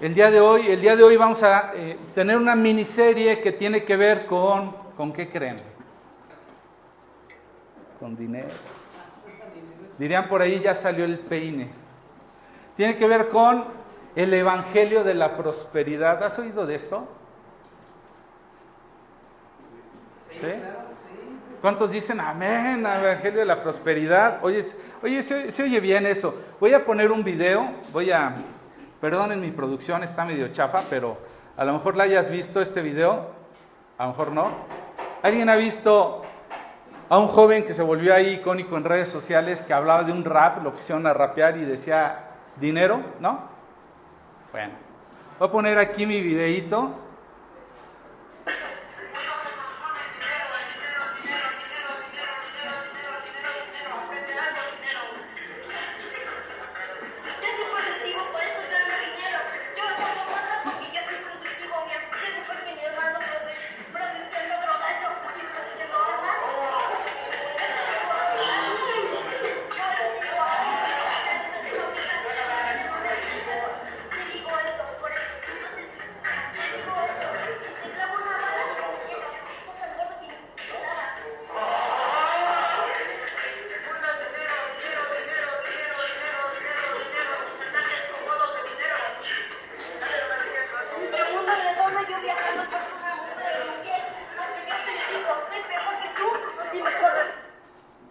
El día de hoy, el día de hoy vamos a eh, tener una miniserie que tiene que ver con, ¿con qué creen? Con dinero. Dirían por ahí ya salió el peine. Tiene que ver con el Evangelio de la Prosperidad. ¿Has oído de esto? ¿Sí? ¿Cuántos dicen amén, Evangelio de la Prosperidad? Oye, oye se, oye bien eso. Voy a poner un video, voy a, perdonen mi producción, está medio chafa, pero a lo mejor la hayas visto este video, a lo mejor no. ¿Alguien ha visto a un joven que se volvió ahí icónico en redes sociales que hablaba de un rap, lo pusieron a rapear y decía dinero, ¿no? Bueno, voy a poner aquí mi videíto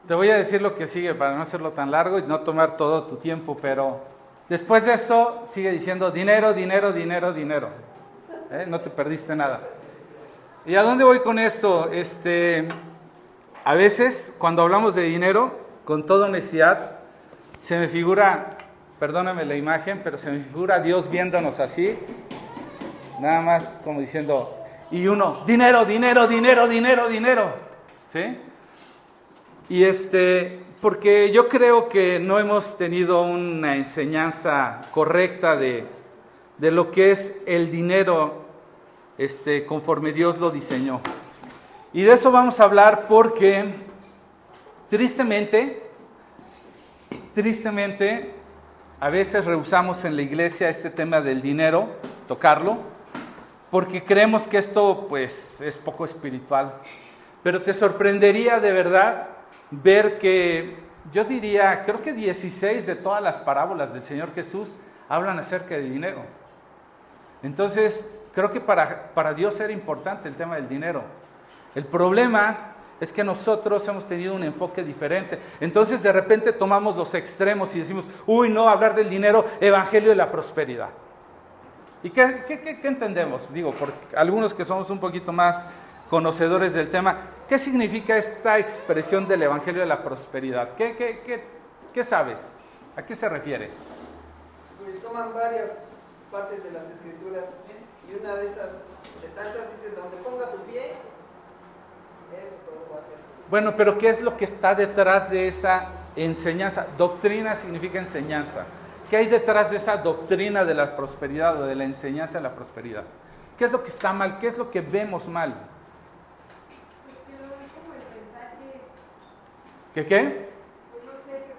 Te voy a decir lo que sigue para no hacerlo tan largo y no tomar todo tu tiempo, pero después de esto sigue diciendo dinero, dinero, dinero, dinero. ¿Eh? No te perdiste nada. ¿Y a dónde voy con esto? Este, a veces cuando hablamos de dinero, con toda honestidad, se me figura, perdóname la imagen, pero se me figura Dios viéndonos así, nada más como diciendo, y uno, dinero, dinero, dinero, dinero, dinero. ¿Sí? Y este, porque yo creo que no hemos tenido una enseñanza correcta de, de lo que es el dinero este, conforme Dios lo diseñó. Y de eso vamos a hablar porque tristemente, tristemente, a veces rehusamos en la iglesia este tema del dinero, tocarlo, porque creemos que esto pues es poco espiritual. Pero te sorprendería de verdad ver que yo diría, creo que 16 de todas las parábolas del Señor Jesús hablan acerca de dinero. Entonces, creo que para, para Dios era importante el tema del dinero. El problema es que nosotros hemos tenido un enfoque diferente. Entonces, de repente tomamos los extremos y decimos, uy, no, hablar del dinero, evangelio de la prosperidad. ¿Y qué, qué, qué, qué entendemos? Digo, por algunos que somos un poquito más conocedores del tema, ¿qué significa esta expresión del Evangelio de la Prosperidad? ¿Qué, qué, qué, qué sabes? ¿A qué se refiere? Pues toman varias partes de las escrituras y una de esas, de tantas, dice, donde ponga tu pie, eso todo va a ser. Bueno, pero ¿qué es lo que está detrás de esa enseñanza? Doctrina significa enseñanza. ¿Qué hay detrás de esa doctrina de la prosperidad o de la enseñanza de la prosperidad? ¿Qué es lo que está mal? ¿Qué es lo que vemos mal? ¿Qué qué? Pues no sé, que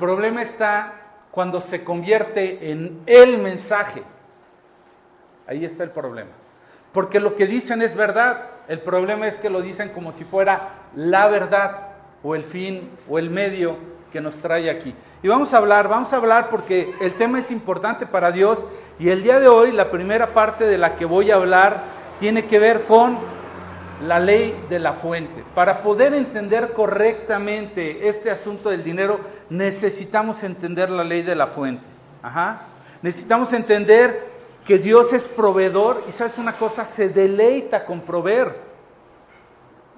problema está cuando se convierte en el mensaje. Ahí está el problema. Porque lo que dicen es verdad. El problema es que lo dicen como si fuera la verdad o el fin o el medio que nos trae aquí. Y vamos a hablar, vamos a hablar porque el tema es importante para Dios y el día de hoy la primera parte de la que voy a hablar tiene que ver con la ley de la fuente. Para poder entender correctamente este asunto del dinero, necesitamos entender la ley de la fuente. Ajá. Necesitamos entender que Dios es proveedor y sabes una cosa, se deleita con proveer.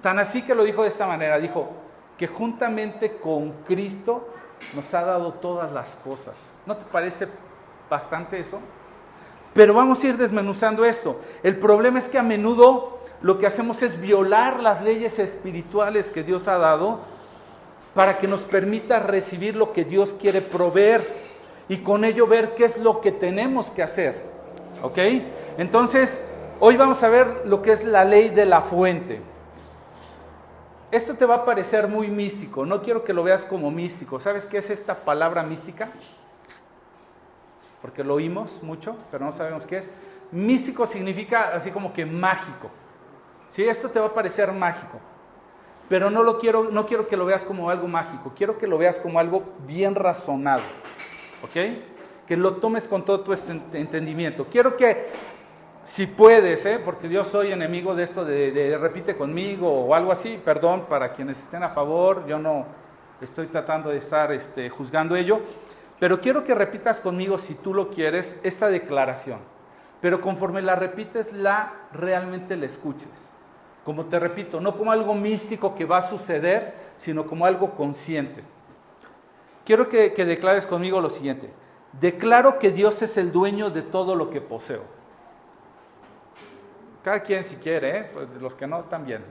Tan así que lo dijo de esta manera, dijo que juntamente con Cristo nos ha dado todas las cosas. ¿No te parece bastante eso? Pero vamos a ir desmenuzando esto. El problema es que a menudo lo que hacemos es violar las leyes espirituales que Dios ha dado para que nos permita recibir lo que Dios quiere proveer y con ello ver qué es lo que tenemos que hacer. ¿Ok? Entonces, hoy vamos a ver lo que es la ley de la fuente. Esto te va a parecer muy místico, no quiero que lo veas como místico. ¿Sabes qué es esta palabra mística? Porque lo oímos mucho, pero no sabemos qué es. Místico significa así como que mágico. Sí, esto te va a parecer mágico, pero no lo quiero, no quiero que lo veas como algo mágico, quiero que lo veas como algo bien razonado. ¿Ok? Que lo tomes con todo tu entendimiento. Quiero que si puedes, ¿eh? porque yo soy enemigo de esto de, repite conmigo o algo así, perdón para quienes estén a favor, yo no estoy tratando de estar este, juzgando ello, pero quiero que repitas conmigo, si tú lo quieres, esta declaración. Pero conforme la repites, la realmente la escuches. Como te repito, no como algo místico que va a suceder, sino como algo consciente. Quiero que declares conmigo lo siguiente. Declaro que Dios es el dueño de todo lo que poseo. Cada quien si quiere, ¿eh? pues los que no están bien.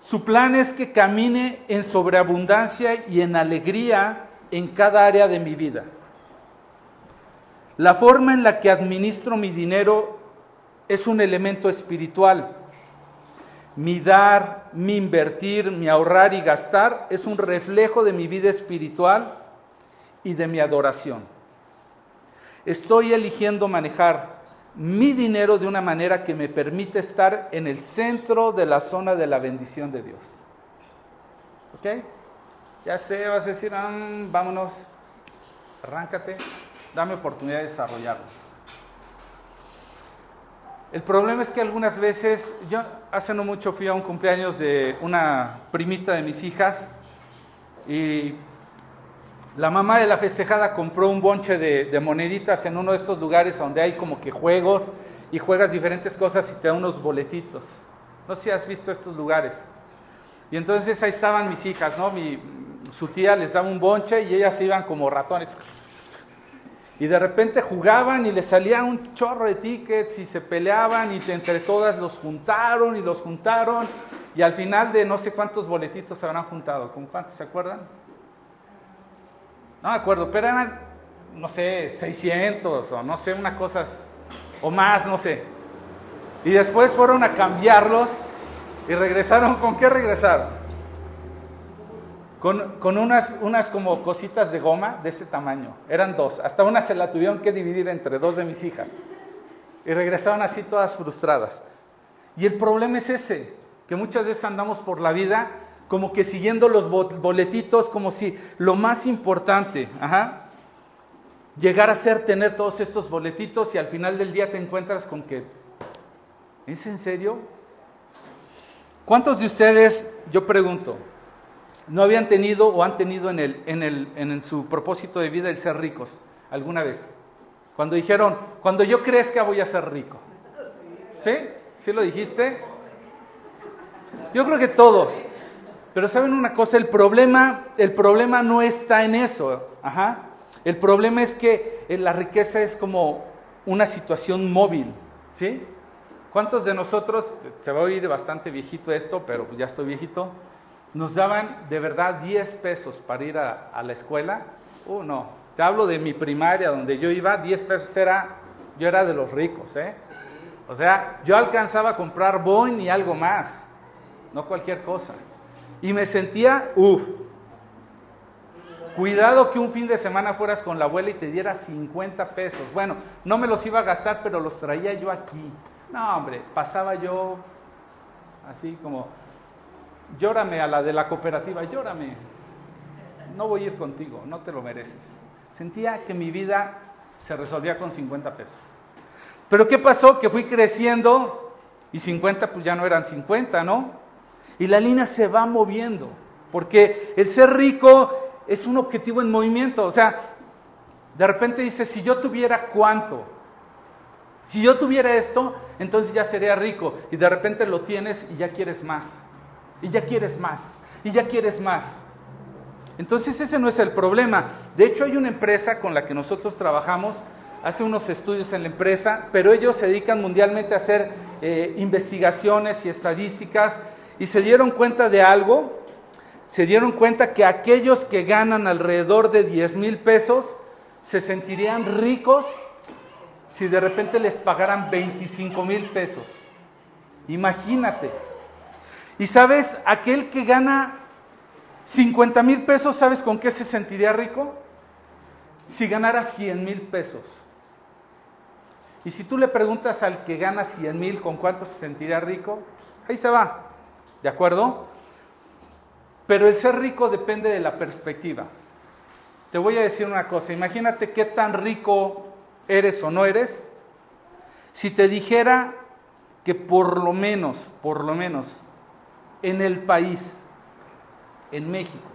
Su plan es que camine en sobreabundancia y en alegría en cada área de mi vida. La forma en la que administro mi dinero es un elemento espiritual. Mi dar, mi invertir, mi ahorrar y gastar es un reflejo de mi vida espiritual y de mi adoración. Estoy eligiendo manejar mi dinero de una manera que me permite estar en el centro de la zona de la bendición de Dios. ¿Ok? Ya sé, vas a decir, ah, vámonos, arráncate, dame oportunidad de desarrollarlo. El problema es que algunas veces, yo hace no mucho fui a un cumpleaños de una primita de mis hijas y la mamá de la festejada compró un bonche de, moneditas en uno de estos lugares donde hay como que juegos y juegas diferentes cosas y te da unos boletitos. No sé si has visto estos lugares. Y entonces ahí estaban mis hijas, ¿no? Mi, su tía les daba un bonche y ellas iban como ratones. Y de repente jugaban y les salía un chorro de tickets y se peleaban y entre todas los juntaron y los juntaron. Y al final de no sé cuántos boletitos se habrán juntado. ¿Con cuántos se acuerdan? No me acuerdo, pero eran, no sé, 600 o no sé, una cosa, o más, no sé. Y después fueron a cambiarlos y regresaron, ¿con qué regresaron? Con, unas, unas como cositas de goma de este tamaño. Eran dos. Hasta una se la tuvieron que dividir entre dos de mis hijas. Y regresaron así todas frustradas. Y el problema es ese, que muchas veces andamos por la vida como que siguiendo los boletitos, como si lo más importante, llegar a ser tener todos estos boletitos y al final del día te encuentras con que, ¿es en serio? ¿Cuántos de ustedes, yo pregunto, no habían tenido o han tenido en, el, en, el, en su propósito de vida el ser ricos alguna vez? Cuando dijeron, cuando yo crezca voy a ser rico. ¿Sí? ¿Sí lo dijiste? Yo creo que todos. Pero saben una cosa, el problema, el problema no está en eso. Ajá. El problema es que eh, la riqueza es como una situación móvil, ¿sí? ¿Cuántos de nosotros, se va a oír bastante viejito esto, pero pues ya estoy viejito, nos daban de verdad 10 pesos para ir a, la escuela? Uh, no, te hablo de mi primaria, donde yo iba, 10 pesos era, yo era de los ricos, ¿eh? O sea, yo alcanzaba a comprar Boeing y algo más, no cualquier cosa. Y me sentía, uff, cuidado que un fin de semana fueras con la abuela y te diera 50 pesos. Bueno, no me los iba a gastar, pero los traía yo aquí. No, hombre, pasaba yo así como, llórame a la de la cooperativa, llórame. No voy a ir contigo, no te lo mereces. Sentía que mi vida se resolvía con 50 pesos. Pero ¿qué pasó? Que fui creciendo y 50 pues ya no eran 50, ¿no? Y la línea se va moviendo, porque el ser rico es un objetivo en movimiento. O sea, de repente dice, si yo tuviera cuánto, si yo tuviera esto, entonces ya sería rico. Y de repente lo tienes y ya quieres más. Y ya quieres más. Y ya quieres más. Entonces ese no es el problema. De hecho hay una empresa con la que nosotros trabajamos hace unos estudios en la empresa, pero ellos se dedican mundialmente a hacer eh, investigaciones y estadísticas y se dieron cuenta de algo, se dieron cuenta que aquellos que ganan alrededor de 10 mil pesos se sentirían ricos si de repente les pagaran 25 mil pesos. Imagínate. Y sabes, aquel que gana 50 mil pesos, ¿sabes con qué se sentiría rico? Si ganara 100 mil pesos. Y si tú le preguntas al que gana 100 mil con cuánto se sentiría rico, pues ahí se va. ¿De acuerdo? Pero el ser rico depende de la perspectiva. Te voy a decir una cosa, imagínate qué tan rico eres o no eres si te dijera que por lo menos, por lo menos, en el país, en México,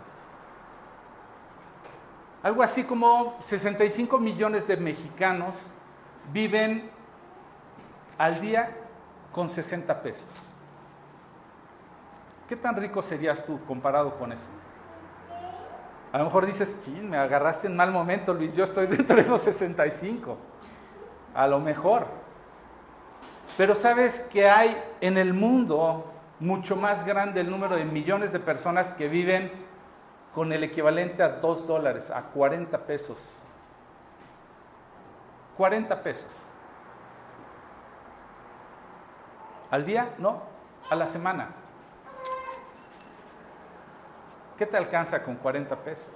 algo así como 65 millones de mexicanos viven al día con 60 pesos. ¿Qué tan rico serías tú comparado con eso? A lo mejor dices, ching, me agarraste en mal momento, Luis, yo estoy dentro de esos 65. A lo mejor. Pero sabes que hay en el mundo mucho más grande el número de millones de personas que viven con el equivalente a 2 dólares, a 40 pesos. 40 pesos. ¿Al día? No, a la semana. ¿Qué te alcanza con 40 pesos?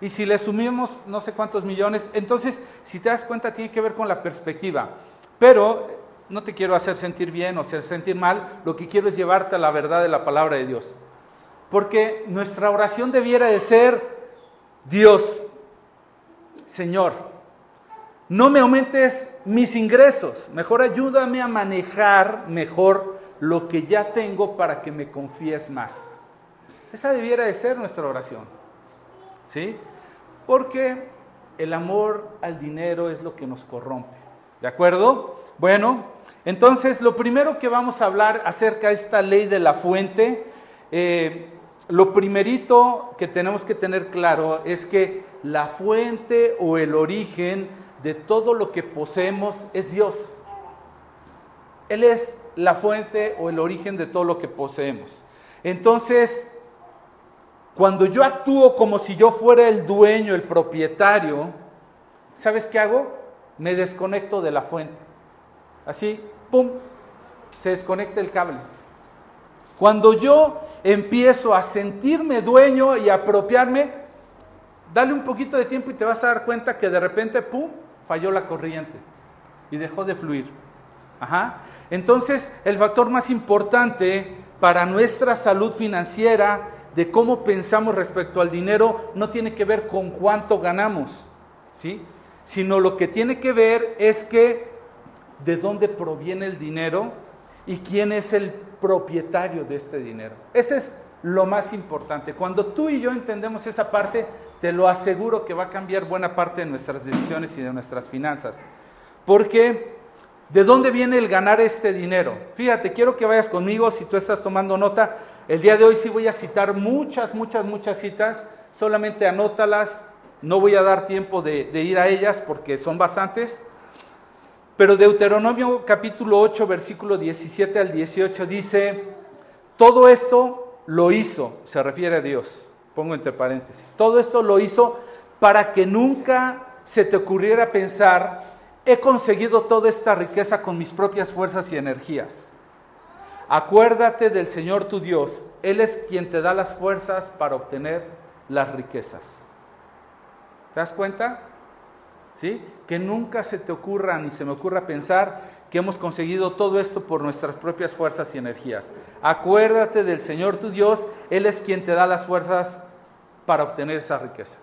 Y si le sumimos no sé cuántos millones, entonces, si te das cuenta, tiene que ver con la perspectiva. Pero no te quiero hacer sentir bien o hacer sentir mal, lo que quiero es llevarte a la verdad de la palabra de Dios. Porque nuestra oración debiera de ser, Dios, Señor, no me aumentes mis ingresos, mejor ayúdame a manejar mejor lo que ya tengo para que me confíes más. Esa debiera de ser nuestra oración. ¿Sí? Porque el amor al dinero es lo que nos corrompe. ¿De acuerdo? Bueno, entonces lo primero que vamos a hablar acerca de esta ley de la fuente, eh, lo primerito que tenemos que tener claro es que la fuente o el origen de todo lo que poseemos es Dios. Él es la fuente o el origen de todo lo que poseemos. Entonces, cuando yo actúo como si yo fuera el dueño, el propietario, ¿sabes qué hago? Me desconecto de la fuente. Así, ¡pum! Se desconecta el cable. Cuando yo empiezo a sentirme dueño y apropiarme, dale un poquito de tiempo y te vas a dar cuenta que de repente, ¡pum!, falló la corriente y dejó de fluir. Ajá. Entonces, el factor más importante para nuestra salud financiera, de cómo pensamos respecto al dinero, no tiene que ver con cuánto ganamos, ¿sí? Sino lo que tiene que ver es que de dónde proviene el dinero y quién es el propietario de este dinero. Ese es lo más importante. Cuando tú y yo entendemos esa parte, te lo aseguro que va a cambiar buena parte de nuestras decisiones y de nuestras finanzas. Porque, ¿de dónde viene el ganar este dinero? Fíjate, quiero que vayas conmigo, si tú estás tomando nota, el día de hoy sí voy a citar muchas, muchas, muchas citas, solamente anótalas, no voy a dar tiempo de, de ir a ellas porque son bastantes. Pero Deuteronomio capítulo 8, versículo 17 al 18 dice, todo esto lo hizo, se refiere a Dios, pongo entre paréntesis, todo esto lo hizo para que nunca se te ocurriera pensar, he conseguido toda esta riqueza con mis propias fuerzas y energías. Acuérdate del Señor tu Dios, Él es quien te da las fuerzas para obtener las riquezas. ¿Te das cuenta? Que nunca se te ocurra ni se me ocurra pensar que hemos conseguido todo esto por nuestras propias fuerzas y energías. Acuérdate del Señor tu Dios, Él es quien te da las fuerzas para obtener esa riqueza.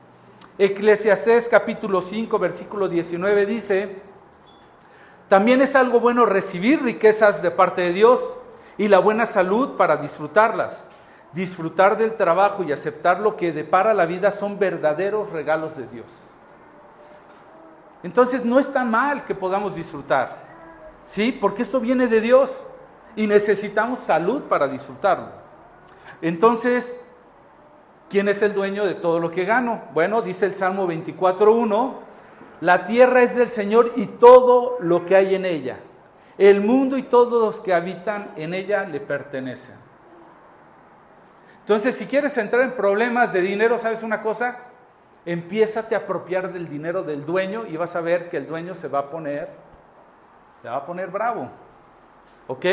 Eclesiastés capítulo 5, versículo 19 dice, también es algo bueno recibir riquezas de parte de Dios y la buena salud para disfrutarlas. Disfrutar del trabajo y aceptar lo que depara la vida son verdaderos regalos de Dios. Entonces no está mal que podamos disfrutar, ¿sí? Porque esto viene de Dios y necesitamos salud para disfrutarlo. Entonces, ¿quién es el dueño de todo lo que gano? Bueno, dice el Salmo 24.1, la tierra es del Señor y todo lo que hay en ella. El mundo y todos los que habitan en ella le pertenecen. Entonces, si quieres entrar en problemas de dinero, ¿sabes una cosa? Empiézate a apropiar del dinero del dueño y vas a ver que el dueño se va a poner, se va a poner bravo. ¿Ok?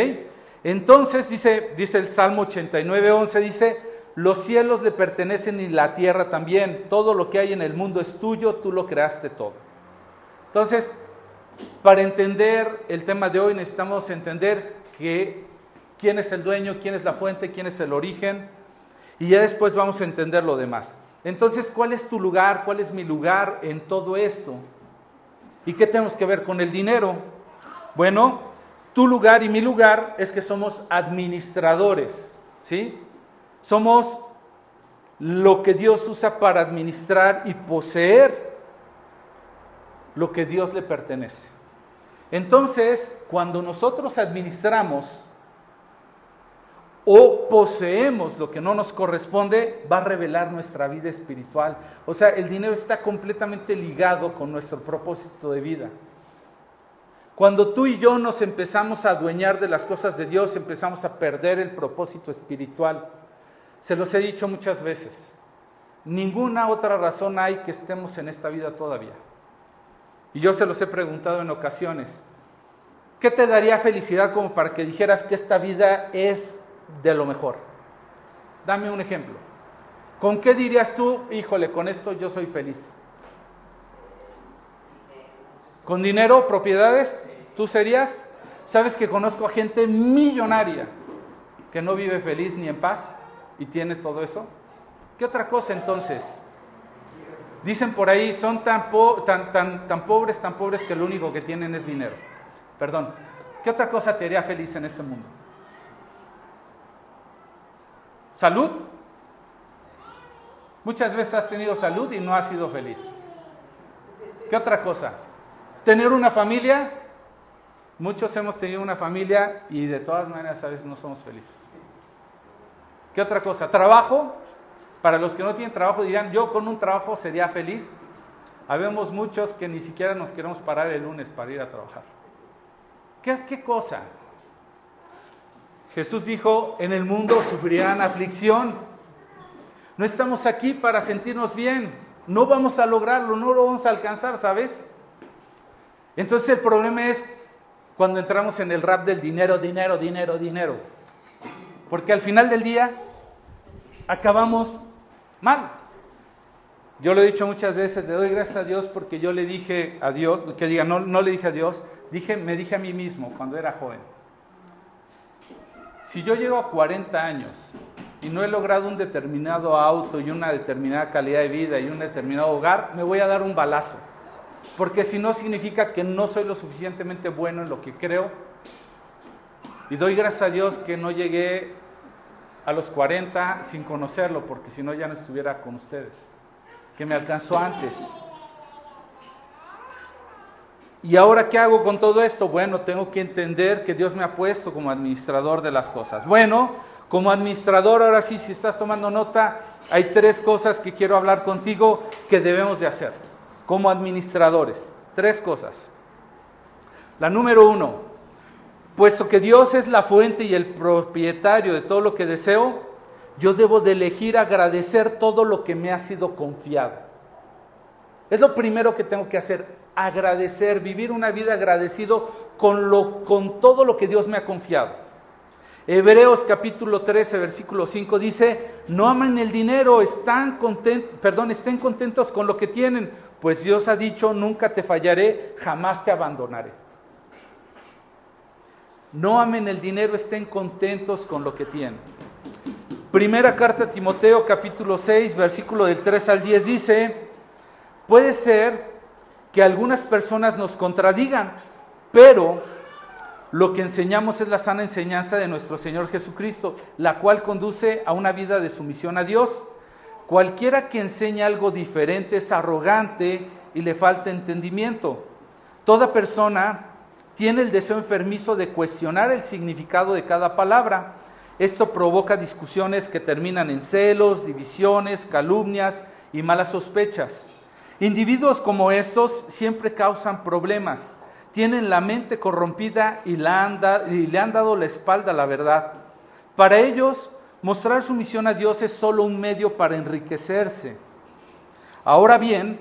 Entonces dice, dice el Salmo 89, 11, dice, los cielos le pertenecen y la tierra también. Todo lo que hay en el mundo es tuyo, tú lo creaste todo. Entonces, para entender el tema de hoy necesitamos entender que quién es el dueño, quién es la fuente, quién es el origen, y ya después vamos a entender lo demás. Entonces, ¿cuál es tu lugar? ¿Cuál es mi lugar en todo esto? ¿Y qué tenemos que ver con el dinero? Bueno, tu lugar y mi lugar es que somos administradores, ¿sí? Somos lo que Dios usa para administrar y poseer lo que Dios le pertenece. Entonces, cuando nosotros administramos o poseemos lo que no nos corresponde, va a revelar nuestra vida espiritual. O sea, el dinero está completamente ligado con nuestro propósito de vida. Cuando tú y yo nos empezamos a adueñar de las cosas de Dios, empezamos a perder el propósito espiritual. Se los he dicho muchas veces. Ninguna otra razón hay que estemos en esta vida todavía. Y yo se los he preguntado en ocasiones. ¿Qué te daría felicidad como para que dijeras que esta vida es de lo mejor? Dame un ejemplo. ¿Con qué dirías tú, híjole, con esto yo soy feliz? ¿Con dinero, propiedades? ¿Tú serías? ¿Sabes que conozco a gente millonaria que no vive feliz ni en paz y tiene todo eso? ¿Qué otra cosa entonces? Dicen por ahí, son tan, tan, tan, tan pobres, tan pobres que lo único que tienen es dinero. Perdón, ¿qué otra cosa te haría feliz en este mundo? ¿Salud? Muchas veces has tenido salud y no has sido feliz. ¿Qué otra cosa? ¿Tener una familia? Muchos hemos tenido una familia y de todas maneras a veces no somos felices. ¿Qué otra cosa? ¿Trabajo? Para los que no tienen trabajo dirán, yo con un trabajo sería feliz. Habemos muchos que ni siquiera nos queremos parar el lunes para ir a trabajar. ¿Qué, qué cosa? Jesús dijo, en el mundo sufrirán aflicción. No estamos aquí para sentirnos bien. No vamos a lograrlo, no lo vamos a alcanzar, ¿sabes? Entonces el problema es cuando entramos en el rap del dinero, dinero, dinero, dinero. Porque al final del día acabamos mal. Yo lo he dicho muchas veces, le doy gracias a Dios porque yo le dije a Dios, que diga, no, no le dije a Dios, dije, me dije a mí mismo cuando era joven. Si yo llego a 40 años y no he logrado un determinado auto y una determinada calidad de vida y un determinado hogar, me voy a dar un balazo. Porque si no significa que no soy lo suficientemente bueno en lo que creo. Y doy gracias a Dios que no llegué a los 40 sin conocerlo, porque si no ya no estuviera con ustedes. Que me alcanzó antes. ¿Y ahora qué hago con todo esto? Bueno, tengo que entender que Dios me ha puesto como administrador de las cosas. Bueno, como administrador, ahora sí, si estás tomando nota, hay tres cosas que quiero hablar contigo que debemos de hacer como administradores. Tres cosas. La número uno, puesto que Dios es la fuente y el propietario de todo lo que deseo, yo debo de elegir agradecer todo lo que me ha sido confiado. Es lo primero que tengo que hacer, agradecer, vivir una vida agradecido con, lo, con todo lo que Dios me ha confiado. Hebreos capítulo 13, versículo 5 dice, no aman el dinero, perdón, estén contentos con lo que tienen, pues Dios ha dicho, nunca te fallaré, jamás te abandonaré. No amen el dinero, estén contentos con lo que tienen. Primera carta a Timoteo capítulo 6, versículo del 3 al 10 dice, puede ser que algunas personas nos contradigan, pero lo que enseñamos es la sana enseñanza de nuestro Señor Jesucristo, la cual conduce a una vida de sumisión a Dios. Cualquiera que enseñe algo diferente es arrogante y le falta entendimiento. Toda persona tiene el deseo enfermizo de cuestionar el significado de cada palabra. Esto provoca discusiones que terminan en celos, divisiones, calumnias y malas sospechas. Individuos como estos siempre causan problemas, tienen la mente corrompida y, le han dado la espalda a la verdad. Para ellos, mostrar su misión a Dios es solo un medio para enriquecerse. Ahora bien,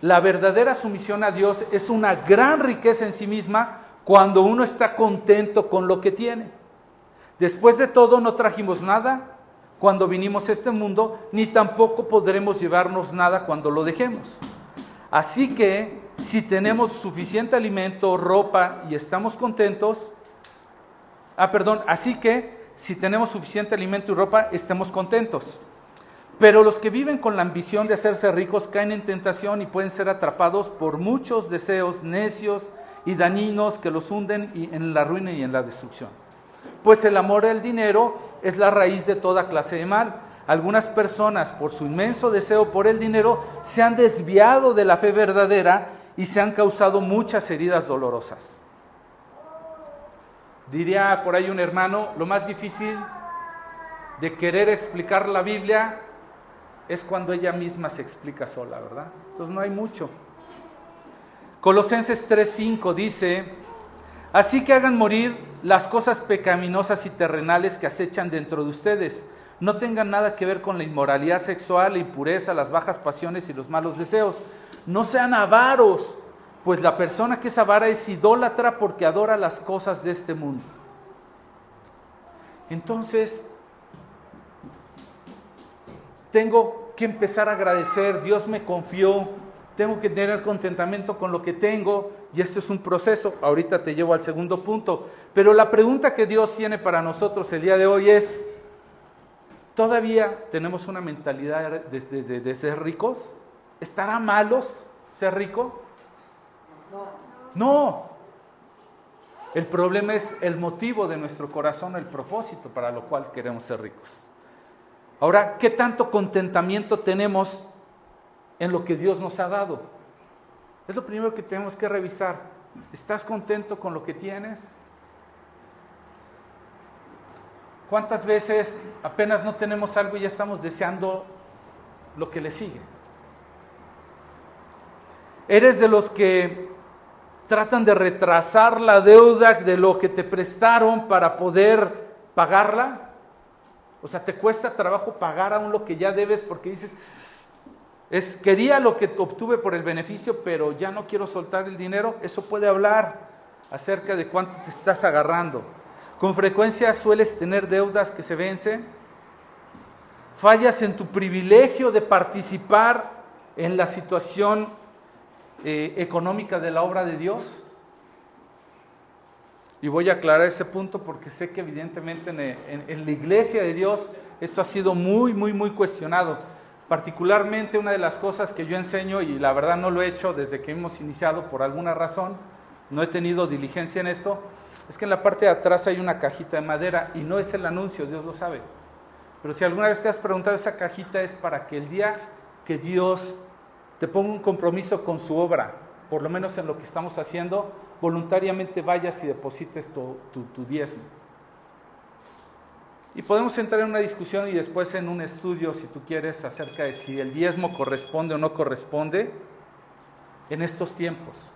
la verdadera sumisión a Dios es una gran riqueza en sí misma cuando uno está contento con lo que tiene. Después de todo, no trajimos nada cuando vinimos a este mundo, ni tampoco podremos llevarnos nada cuando lo dejemos. Así que, si tenemos suficiente alimento, ropa y estamos contentos, ah, perdón, así que, si tenemos suficiente alimento y ropa, estemos contentos. Pero los que viven con la ambición de hacerse ricos caen en tentación y pueden ser atrapados por muchos deseos necios y dañinos que los hunden en la ruina y en la destrucción. Pues el amor al dinero es la raíz de toda clase de mal. Algunas personas, por su inmenso deseo por el dinero, se han desviado de la fe verdadera y se han causado muchas heridas dolorosas. Diría por ahí un hermano, lo más difícil de querer explicar la Biblia es cuando ella misma se explica sola, ¿verdad? Entonces no hay mucho. Colosenses 3:5 dice, así que hagan morir las cosas pecaminosas y terrenales que acechan dentro de ustedes. No tengan nada que ver con la inmoralidad sexual, la impureza, las bajas pasiones y los malos deseos. No sean avaros, pues la persona que es avara es idólatra porque adora las cosas de este mundo. Entonces, tengo que empezar a agradecer, Dios me confió, tengo que tener contentamiento con lo que tengo y esto es un proceso. Ahorita te llevo al segundo punto, pero la pregunta que Dios tiene para nosotros el día de hoy es, ¿todavía tenemos una mentalidad de, de- ser ricos? ¿Estará malos ser rico? No. El problema es el motivo de nuestro corazón, el propósito para lo cual queremos ser ricos. Ahora, ¿qué tanto contentamiento tenemos en lo que Dios nos ha dado? Es lo primero que tenemos que revisar. ¿Estás contento con lo que tienes? ¿Cuántas veces apenas no tenemos algo y ya estamos deseando lo que le sigue? ¿Eres de los que tratan de retrasar la deuda de lo que te prestaron para poder pagarla? O sea, te cuesta trabajo pagar aún lo que ya debes porque dices, es, quería lo que obtuve por el beneficio, pero ya no quiero soltar el dinero. Eso puede hablar acerca de cuánto te estás agarrando. Con frecuencia sueles tener deudas que se vencen. Fallas en tu privilegio de participar en la situación eh, económica de la obra de Dios. Y voy a aclarar ese punto porque sé que evidentemente en, la iglesia de Dios esto ha sido muy, muy, muy cuestionado. Particularmente una de las cosas que yo enseño, y la verdad no lo he hecho desde que hemos iniciado por alguna razón, no he tenido diligencia en esto, es que en la parte de atrás hay una cajita de madera y no es el anuncio, Dios lo sabe. Pero si alguna vez te has preguntado, esa cajita es para que el día que Dios te ponga un compromiso con su obra, por lo menos en lo que estamos haciendo, voluntariamente vayas y deposites tu, tu- tu diezmo. Y podemos entrar en una discusión y después en un estudio, si tú quieres, acerca de si el diezmo corresponde o no corresponde en estos tiempos.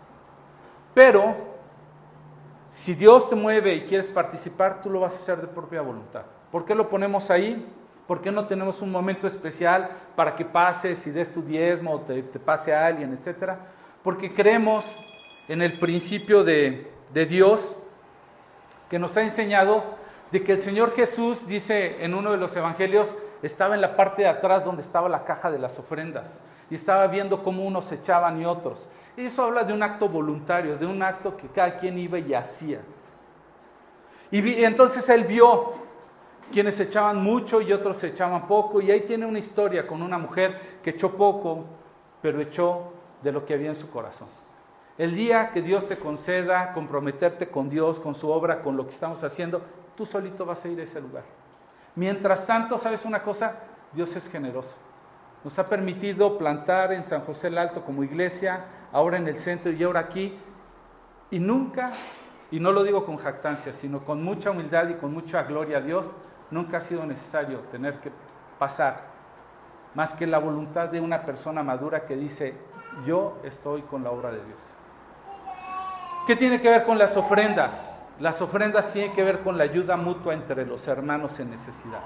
Pero, si Dios te mueve y quieres participar, tú lo vas a hacer de propia voluntad. ¿Por qué lo ponemos ahí? ¿Por qué no tenemos un momento especial para que pases y des tu diezmo o te, te pase a alguien, etcétera? Porque creemos en el principio de, de Dios que nos ha enseñado de que el Señor Jesús, dice en uno de los evangelios, estaba en la parte de atrás donde estaba la caja de las ofrendas y estaba viendo cómo unos echaban y otros. Y eso habla de un acto voluntario, de un acto que cada quien iba y hacía. Y, entonces él vio quienes echaban mucho y otros echaban poco, y ahí tiene una historia con una mujer que echó poco, pero echó de lo que había en su corazón. El día que Dios te conceda comprometerte con Dios, con su obra, con lo que estamos haciendo, tú solito vas a ir a ese lugar. Mientras tanto, ¿sabes una cosa? Dios es generoso. Nos ha permitido plantar en San José el Alto como iglesia, ahora en el centro y ahora aquí, y nunca, y no lo digo con jactancia, sino con mucha humildad y con mucha gloria a Dios, nunca ha sido necesario tener que pasar más que la voluntad de una persona madura que dice, yo estoy con la obra de Dios. ¿Qué tiene que ver con las ofrendas? Las ofrendas tienen que ver con la ayuda mutua entre los hermanos en necesidad.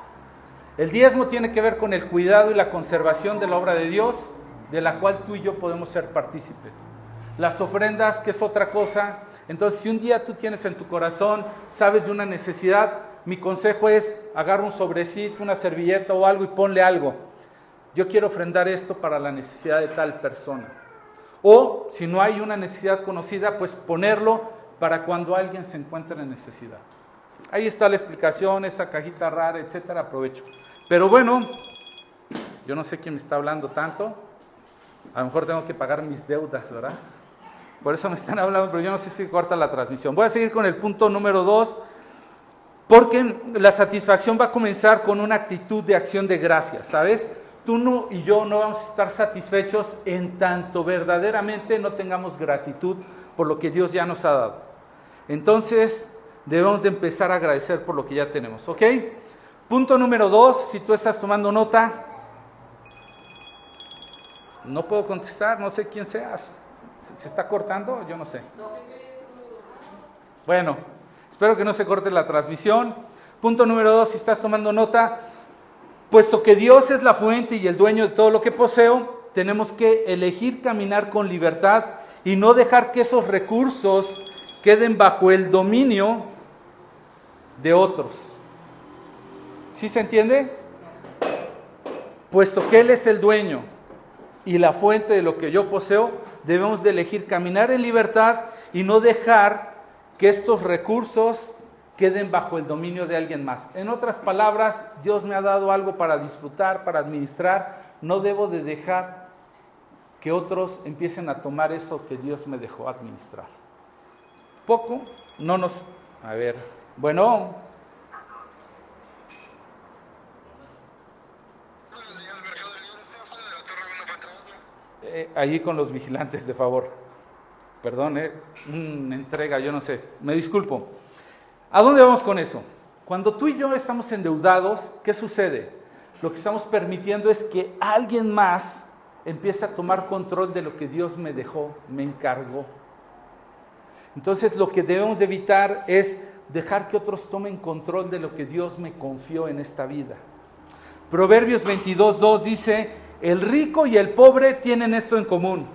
El diezmo tiene que ver con el cuidado y la conservación de la obra de Dios, de la cual tú y yo podemos ser partícipes. Las ofrendas, que es otra cosa. Entonces, si un día tú tienes en tu corazón, sabes de una necesidad, mi consejo es agarra un sobrecito, una servilleta o algo y ponle algo. Yo quiero ofrendar esto para la necesidad de tal persona. O si no hay una necesidad conocida, pues ponerlo para cuando alguien se encuentre en necesidad. Ahí está la explicación, esa cajita rara, etcétera, aprovecho. Pero bueno, yo no sé quién me está hablando tanto. A lo mejor tengo que pagar mis deudas, ¿verdad? Por eso me están hablando, pero yo no sé si corta la transmisión. Voy a seguir con el punto número dos, porque la satisfacción va a comenzar con una actitud de acción de gracias, ¿sabes? Tú y yo no vamos a estar satisfechos en tanto verdaderamente no tengamos gratitud por lo que Dios ya nos ha dado. Entonces, debemos de empezar a agradecer por lo que ya tenemos, ¿ok? Punto número dos, si tú estás tomando nota, no puedo contestar, no sé quién seas. ¿Se está cortando? Yo no sé. Bueno, espero que no se corte la transmisión. Punto número dos, si estás tomando nota, puesto que Dios es la fuente y el dueño de todo lo que poseo, tenemos que elegir caminar con libertad y no dejar que esos recursos queden bajo el dominio de otros. ¿Sí se entiende? Puesto que Él es el dueño y la fuente de lo que yo poseo, debemos de elegir caminar en libertad y no dejar que estos recursos queden bajo el dominio de alguien más. En otras palabras, Dios me ha dado algo para disfrutar, para administrar, no debo de dejar que otros empiecen a tomar eso que Dios me dejó administrar. Poco, no nos... A ver, bueno, eh, allí con los vigilantes, de favor. Perdón, eh, una entrega, yo no sé. Me disculpo. ¿A dónde vamos con eso? Cuando tú y yo estamos endeudados, ¿qué sucede? Lo que estamos permitiendo es que alguien más empiece a tomar control de lo que Dios me dejó, me encargó. Entonces lo que debemos de evitar es dejar que otros tomen control de lo que Dios me confió en esta vida. Proverbios 22.2 dice, el rico y el pobre tienen esto en común.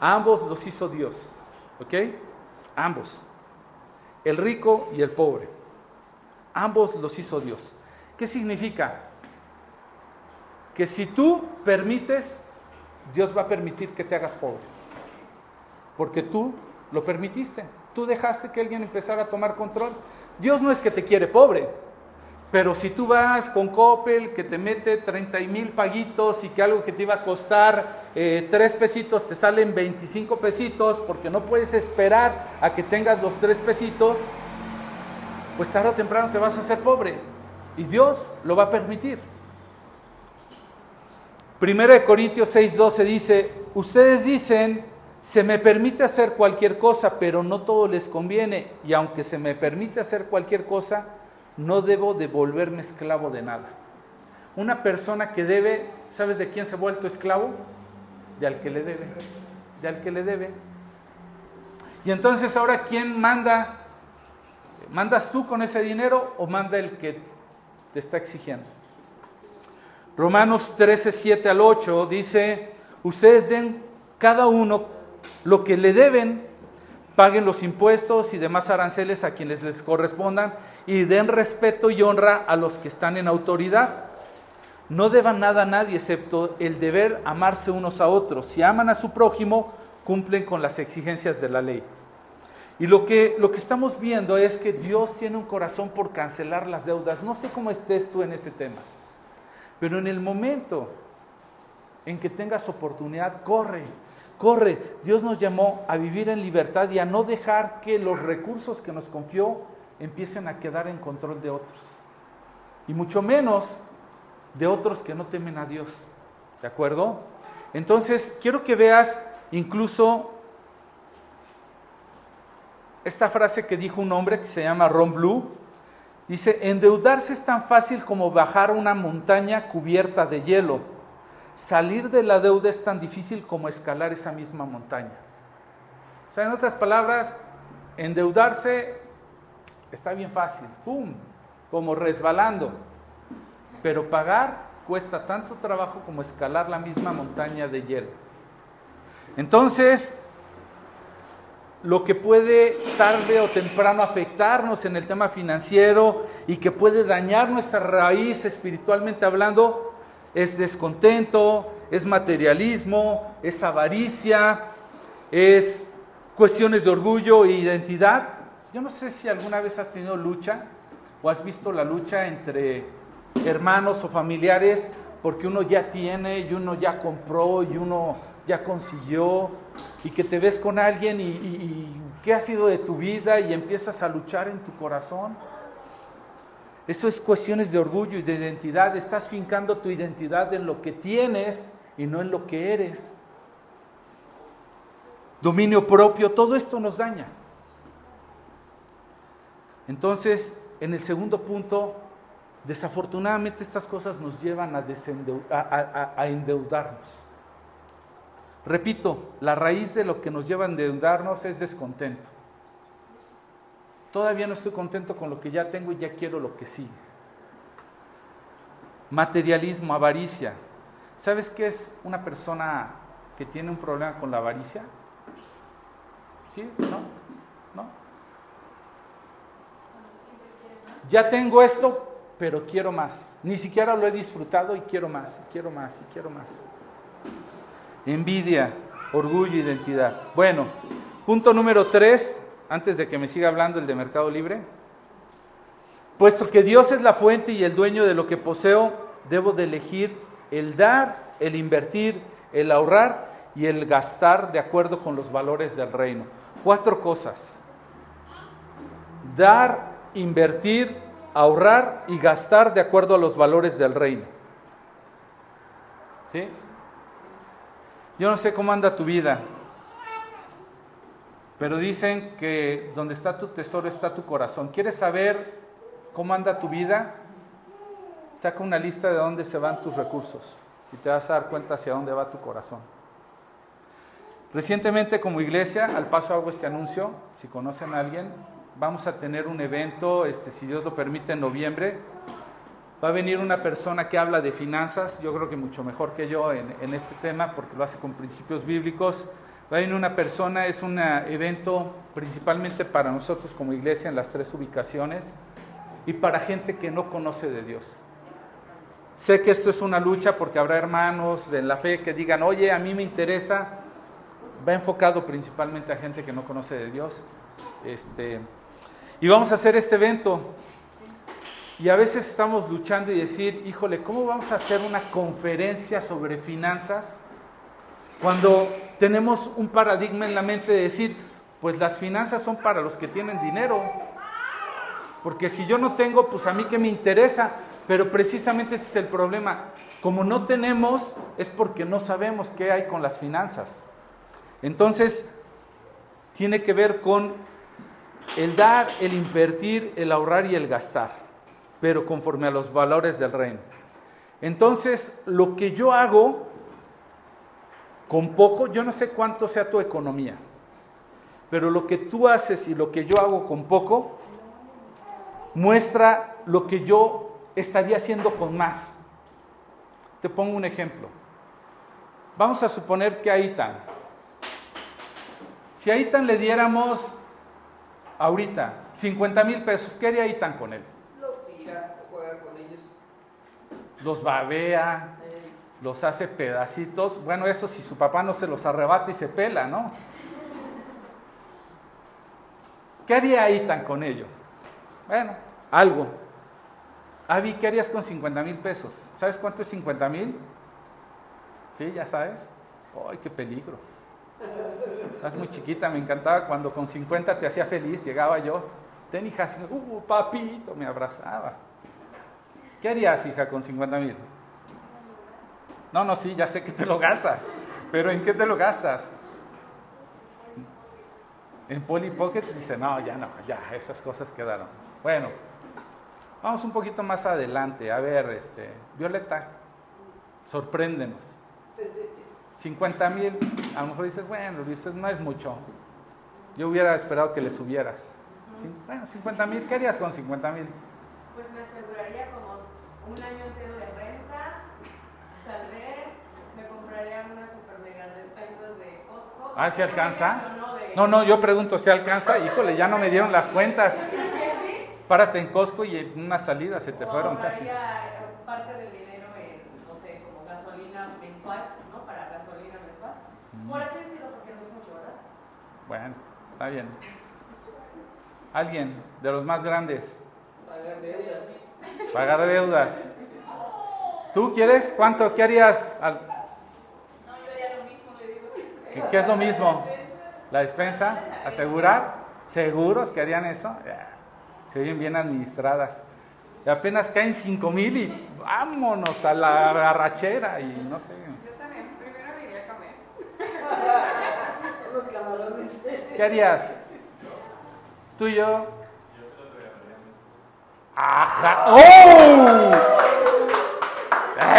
ambos los hizo Dios. ¿Ok? Ambos. El rico y el pobre. Ambos los hizo Dios. ¿Qué significa? Que si tú permites, Dios va a permitir que te hagas pobre. Porque tú lo permitiste. Tú dejaste que alguien empezara a tomar control. Dios no es que te quiere pobre. Pero si tú vas con Coppel que te mete 30 mil paguitos y que algo que te iba a costar eh, 3 pesitos te salen 25 pesitos porque no puedes esperar a que tengas los 3 pesitos, pues tarde o temprano te vas a hacer pobre. Y Dios lo va a permitir. Primero de Corintios 6:12 dice, ustedes dicen, se me permite hacer cualquier cosa, pero no todo les conviene. Y aunque se me permite hacer cualquier cosa, no debo de volverme esclavo de nada. Una persona que debe, ¿sabes de quién se ha vuelto esclavo? De al que le debe. De al que le debe. Y entonces ahora, ¿quién manda? ¿Mandas tú con ese dinero o manda el que te está exigiendo? Romanos 13, 7 al 8 dice, ustedes den cada uno lo que le deben, paguen los impuestos y demás aranceles a quienes les correspondan y den respeto y honra a los que están en autoridad. No deban nada a nadie excepto el deber amarse unos a otros. Si aman a su prójimo, cumplen con las exigencias de la ley. Y lo que, lo que estamos viendo es que Dios tiene un corazón por cancelar las deudas. No sé cómo estés tú en ese tema, pero en el momento en que tengas oportunidad, corre, corre. Dios nos llamó a vivir en libertad y a no dejar que los recursos que nos confió empiecen a quedar en control de otros. Y mucho menos de otros que no temen a Dios. ¿De acuerdo? Entonces, quiero que veas incluso esta frase que dijo un hombre que se llama Ron Blue. Dice, endeudarse es tan fácil como bajar una montaña cubierta de hielo. Salir de la deuda es tan difícil como escalar esa misma montaña. O sea, en otras palabras, endeudarse está bien fácil, ¡pum! Como resbalando. Pero pagar cuesta tanto trabajo como escalar la misma montaña de hielo. Entonces, lo que puede tarde o temprano afectarnos en el tema financiero y que puede dañar nuestra raíz espiritualmente hablando es descontento, es materialismo, es avaricia, es cuestiones de orgullo e identidad. Yo no sé si alguna vez has tenido lucha o has visto la lucha entre hermanos o familiares porque uno ya tiene y uno ya compró y uno ya consiguió y que te ves con alguien y, qué ha sido de tu vida y empiezas a luchar en tu corazón. Eso es cuestiones de orgullo y de identidad. Estás fincando tu identidad en lo que tienes y no en lo que eres. Dominio propio, todo esto nos daña. Entonces, en el segundo punto, desafortunadamente estas cosas nos llevan a, a endeudarnos. Repito, la raíz de lo que nos lleva a endeudarnos es descontento. Todavía no estoy contento con lo que ya tengo y ya quiero lo que sí. Materialismo, avaricia. ¿Sabes qué es una persona que tiene un problema con la avaricia? ¿Sí? ¿No? ¿No? Ya tengo esto, pero quiero más. Ni siquiera lo he disfrutado y quiero más, quiero más, quiero más envidia, orgullo, identidad. Bueno, punto número tres, antes de que me siga hablando el de Mercado Libre. Puesto que Dios es la fuente y el dueño de lo que poseo, debo de elegir el dar, el invertir, el ahorrar y el gastar de acuerdo con los valores del reino. Cuatro cosas. Dar, invertir, ahorrar y gastar de acuerdo a los valores del reino. ¿Sí? Yo no sé cómo anda tu vida, pero dicen que donde está tu tesoro está tu corazón. ¿Quieres saber cómo anda tu vida? Saca una lista de dónde se van tus recursos y te vas a dar cuenta hacia dónde va tu corazón. Recientemente como iglesia, al paso hago este anuncio, si conocen a alguien, vamos a tener un evento, este, si Dios lo permite, en noviembre, Va a venir una persona que habla de finanzas, yo creo que mucho mejor que yo en, este tema, porque lo hace con principios bíblicos. Va a venir una persona, es un evento principalmente para nosotros como iglesia en las tres ubicaciones y para gente que no conoce de Dios. Sé que esto es una lucha porque habrá hermanos en la fe que digan, oye, a mí me interesa. Va enfocado principalmente a gente que no conoce de Dios. Este, y vamos a hacer este evento. Y a veces estamos luchando y decir, híjole, ¿cómo vamos a hacer una conferencia sobre finanzas cuando tenemos un paradigma en la mente de decir, pues las finanzas son para los que tienen dinero? Porque si yo no tengo, pues a mí que me interesa, pero precisamente ese es el problema. Como no tenemos, es porque no sabemos qué hay con las finanzas. Entonces, tiene que ver con el dar, el invertir, el ahorrar y el gastar pero conforme a los valores del reino. Entonces, lo que yo hago con poco, yo no sé cuánto sea tu economía, pero lo que tú haces y lo que yo hago con poco muestra lo que yo estaría haciendo con más. Te pongo un ejemplo. Vamos a suponer que a Itan, si a Itan le diéramos ahorita 50 mil pesos, ¿qué haría Itan con él? los babea, los hace pedacitos. Bueno, eso si su papá no se los arrebata y se pela, ¿no? ¿Qué haría Itan con ellos? Bueno, algo. Avi, ¿qué harías con 50 mil pesos? ¿Sabes cuánto es 50 mil? Sí, ya sabes. ¡Ay, qué peligro! Estás muy chiquita, me encantaba cuando con 50 te hacía feliz, llegaba yo, ten hija, uh, papito, me abrazaba. ¿Qué harías, hija, con 50 mil? No, no, sí, ya sé que te lo gastas, pero ¿en qué te lo gastas? En Polly Pocket dice, no, ya no, ya, esas cosas quedaron. Bueno, vamos un poquito más adelante. A ver, este, Violeta, sorpréndenos. 50 mil, a lo mejor dices, bueno, Luis, no es mucho. Yo hubiera esperado que le subieras. Sí, Bueno, 50 mil, ¿qué harías con 50 mil? Pues me aseguraría como un año entero de renta, tal vez me compraría unas super mega despensas Ah, ¿sí alcanza? No, No, yo pregunto si alcanza. Híjole, ya no me dieron las cuentas. Párate en Costco y en una salida se te fueron casi. parte del dinero en, no sé, como gasolina mensual, ¿no? Para gasolina mensual. Por así decirlo, porque no es mucho, ¿verdad? Bueno, está bien. Alguien de los más grandes, Pagar deudas. pagar deudas. ¿Tú quieres? ¿Cuánto? ¿Qué harías? al- No, yo haría lo mismo, le digo. ¿Qué, qué es lo mismo? ¿La despensa? ¿Asegurar? ¿Seguros que harían eso? Se oyen bien administradas. Y apenas caen 5 mil y vámonos a la arrachera y no sé. Yo también, primero me iría a comer. Unos camarones. ¿Qué harías? ¿Tú y yo? ¡Ajá! ¡Oh!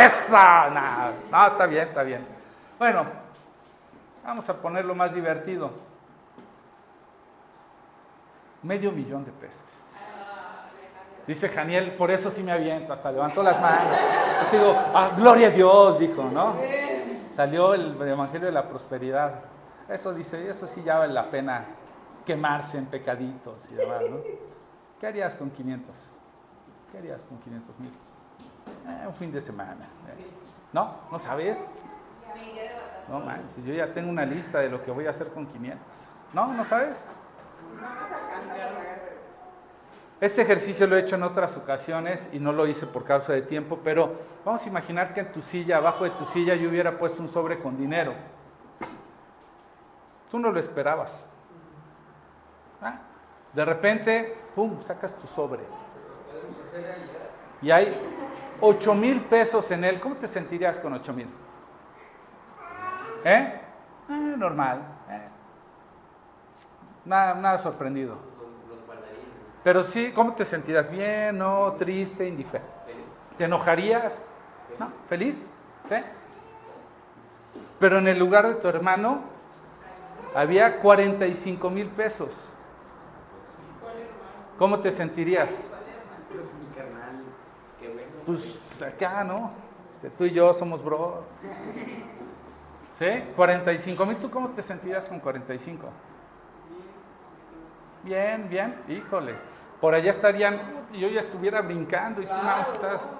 ¡Esa! Nah, No, está bien, está bien. Bueno, vamos a ponerlo más divertido. Medio millón de pesos. Dice Janiel, por eso sí me aviento, hasta levantó las manos. Digo, ah, gloria a Dios, dijo, ¿no? Salió el Evangelio de la Prosperidad. Eso dice, eso sí ya vale la pena quemarse en pecaditos y demás, ¿no? ¿Qué harías con 500? ¿Qué harías con 500 mil? Eh, un fin de semana. eh. ¿No? ¿No sabes? No manches, yo ya tengo una lista de lo que voy a hacer con 500. ¿No? ¿No sabes? Este ejercicio lo he hecho en otras ocasiones y no lo hice por causa de tiempo, pero vamos a imaginar que en tu silla, abajo de tu silla, yo hubiera puesto un sobre con dinero. Tú no lo esperabas. Ah, De repente, ¡pum!, sacas tu sobre. Y hay 8 mil pesos en él. ¿Cómo te sentirías con 8 mil? ¿Eh? Ah, normal. eh. Nada, nada sorprendido. Pero sí, ¿cómo te sentirás? ¿Bien, no, triste, indiferente? ¿Te enojarías? ¿No? ¿Feliz? ¿Sí? Pero en el lugar de tu hermano había 45 mil pesos. ¿Cómo te sentirías? Pues acá, ¿no? Este, tú y yo somos bro. ¿Sí? 45 mil, ¿tú cómo te sentirías con 45? Bien, bien, híjole. Por allá estarían, yo ya estuviera brincando y tú más estás.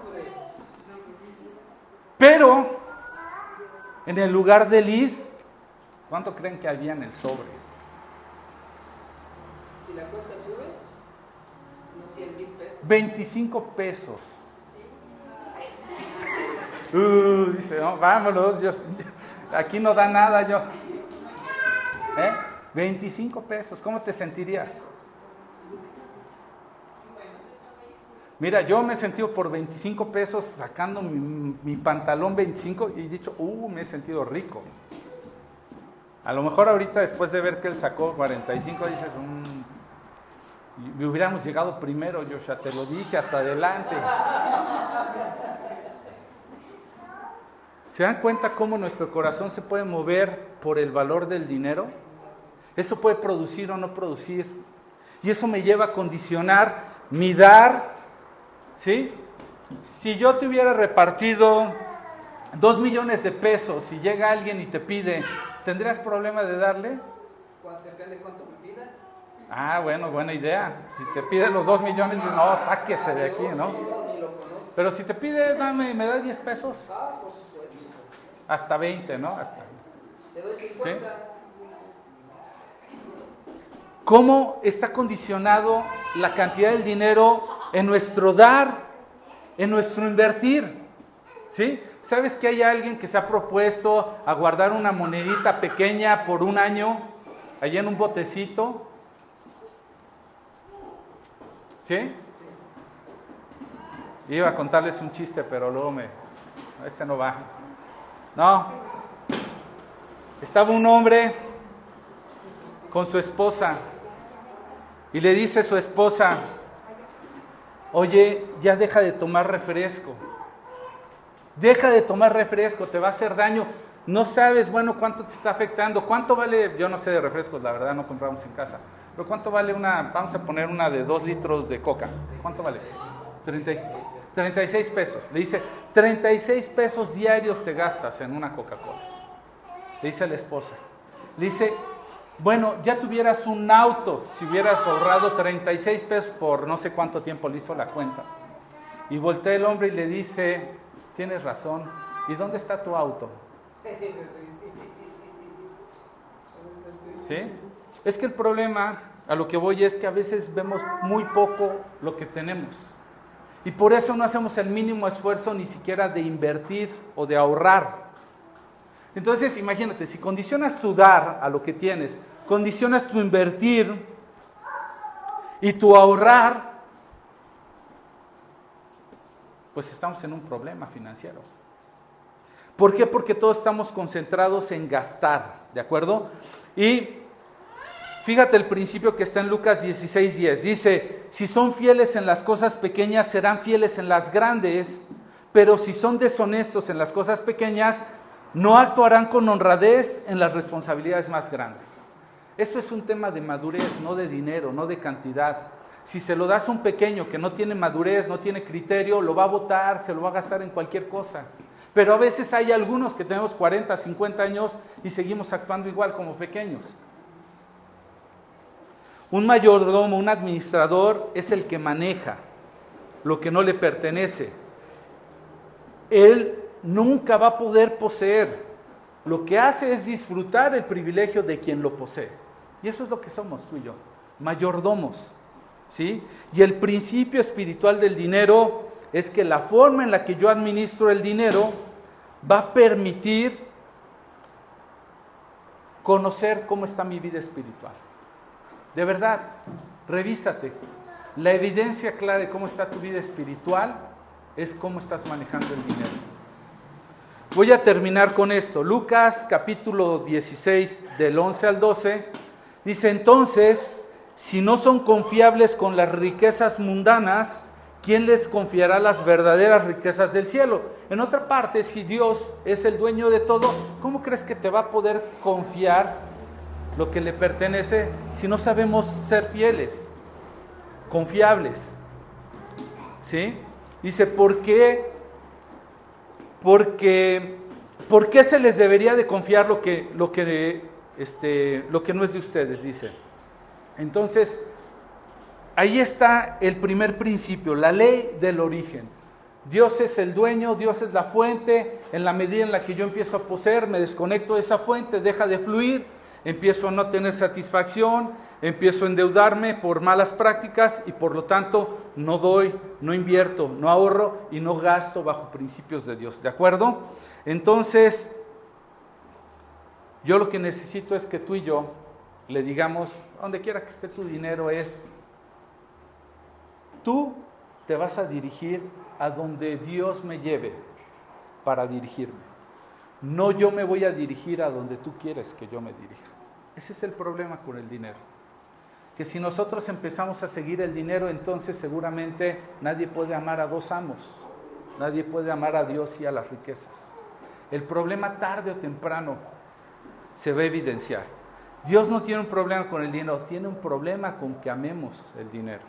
Pero, en el lugar de Liz, ¿cuánto creen que había en el sobre? Si la cuenta sube, unos 100 mil pesos. 25 pesos. Uh, dice, no, vámonos, yo- aquí no da nada yo. ¿Eh? 25 pesos, ¿cómo te sentirías? Mira, yo me he sentido por 25 pesos sacando mi, pantalón 25 y he dicho, uh, me he sentido rico. A lo mejor ahorita después de ver que él sacó 45 dices, "Mm, hubiéramos llegado primero, Joshua, te lo dije, hasta adelante. ¿Se dan cuenta cómo nuestro corazón se puede mover por el valor del dinero? Eso puede producir o no producir. Y eso me lleva a condicionar mi dar. ¿Sí? Si yo te hubiera repartido dos millones de pesos y llega alguien y te pide, ¿tendrías problema de darle? Cuando depende cuánto me pida. Ah, bueno, buena idea. Si te pide los dos millones, no, sáquese de aquí, ¿no? Pero si te pide, dame, me da 10 pesos, Ah, supuesto. Hasta 20, ¿no? Hasta. Le doy 50. ¿Cómo está condicionado la cantidad del dinero en nuestro dar, en nuestro invertir? ¿Sí? ¿Sabes que hay alguien que se ha propuesto a guardar una monedita pequeña por un año, allá en un botecito? ¿Sí? Iba a contarles un chiste, pero luego me... Este no va. No. Estaba un hombre con su esposa y le dice a su esposa, oye, ya deja de tomar refresco. Deja de tomar refresco, te va a hacer daño. No sabes, bueno, cuánto te está afectando. ¿Cuánto vale? Yo no sé de refrescos, la verdad no compramos en casa. Pero ¿cuánto vale una, vamos a poner una de dos litros de coca? ¿Cuánto vale? 30, 36 pesos. Le dice, 36 pesos diarios te gastas en una Coca-Cola. Le dice la esposa. Le dice, bueno, ya tuvieras un auto si hubieras ahorrado 36 pesos por no sé cuánto tiempo le hizo la cuenta. Y voltea el hombre y le dice, tienes razón, ¿y dónde está tu auto? ¿Sí? Es que el problema, a lo que voy, es que a veces vemos muy poco lo que tenemos. Y por eso no hacemos el mínimo esfuerzo ni siquiera de invertir o de ahorrar. Entonces, imagínate, si condicionas tu dar a lo que tienes, condicionas tu invertir y tu ahorrar, pues estamos en un problema financiero. ¿Por qué? Porque todos estamos concentrados en gastar, ¿de acuerdo? Y fíjate el principio que está en Lucas 16:10. Dice, si son fieles en las cosas pequeñas, serán fieles en las grandes, pero si son deshonestos en las cosas pequeñas, no actuarán con honradez en las responsabilidades más grandes. Esto es un tema de madurez, no de dinero, no de cantidad. Si se lo das a un pequeño que no tiene madurez, no tiene criterio, lo va a votar, se lo va a gastar en cualquier cosa. Pero a veces hay algunos que tenemos 40, 50 años y seguimos actuando igual como pequeños. Un mayordomo, un administrador es el que maneja lo que no le pertenece. Él nunca va a poder poseer. Lo que hace es disfrutar el privilegio de quien lo posee. Y eso es lo que somos tú y yo, mayordomos. ¿sí? Y el principio espiritual del dinero es que la forma en la que yo administro el dinero va a permitir conocer cómo está mi vida espiritual. De verdad, revísate. La evidencia clara de cómo está tu vida espiritual es cómo estás manejando el dinero. Voy a terminar con esto. Lucas capítulo 16 del 11 al 12 dice entonces, si no son confiables con las riquezas mundanas, ¿quién les confiará las verdaderas riquezas del cielo? En otra parte, si Dios es el dueño de todo, ¿cómo crees que te va a poder confiar lo que le pertenece si no sabemos ser fieles, confiables? ¿Sí? Dice, ¿por qué? Porque, ¿por qué se les debería de confiar lo que, lo que, este, lo que no es de ustedes? Dice. Entonces, ahí está el primer principio, la ley del origen. Dios es el dueño, Dios es la fuente. En la medida en la que yo empiezo a poseer, me desconecto de esa fuente, deja de fluir, empiezo a no tener satisfacción, empiezo a endeudarme por malas prácticas y por lo tanto no doy, no invierto, no ahorro y no gasto bajo principios de Dios. ¿De acuerdo? Entonces, yo lo que necesito es que tú y yo le digamos, donde quiera que esté tu dinero es, tú te vas a dirigir a donde Dios me lleve para dirigirme. No yo me voy a dirigir a donde tú quieres que yo me dirija. Ese es el problema con el dinero. Que si nosotros empezamos a seguir el dinero, entonces seguramente nadie puede amar a dos amos. Nadie puede amar a Dios y a las riquezas. El problema tarde o temprano se va a evidenciar. Dios no tiene un problema con el dinero, tiene un problema con que amemos el dinero.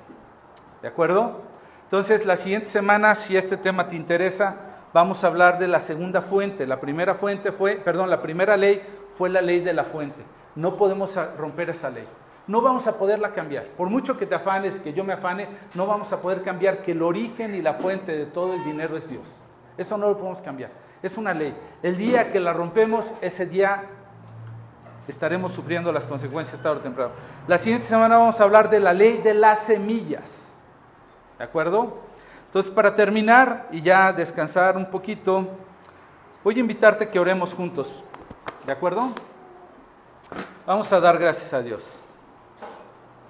¿De acuerdo? Entonces, la siguiente semana, si este tema te interesa, vamos a hablar de la segunda fuente. La primera fuente fue, perdón, la primera ley fue la ley de la fuente. No podemos romper esa ley. No vamos a poderla cambiar. Por mucho que te afanes, que yo me afane, no vamos a poder cambiar que el origen y la fuente de todo el dinero es Dios. Eso no lo podemos cambiar. Es una ley. El día que la rompemos, ese día estaremos sufriendo las consecuencias tarde o temprano. La siguiente semana vamos a hablar de la ley de las semillas. ¿De acuerdo? Entonces, para terminar y ya descansar un poquito, voy a invitarte a que oremos juntos. ¿De acuerdo? Vamos a dar gracias a Dios.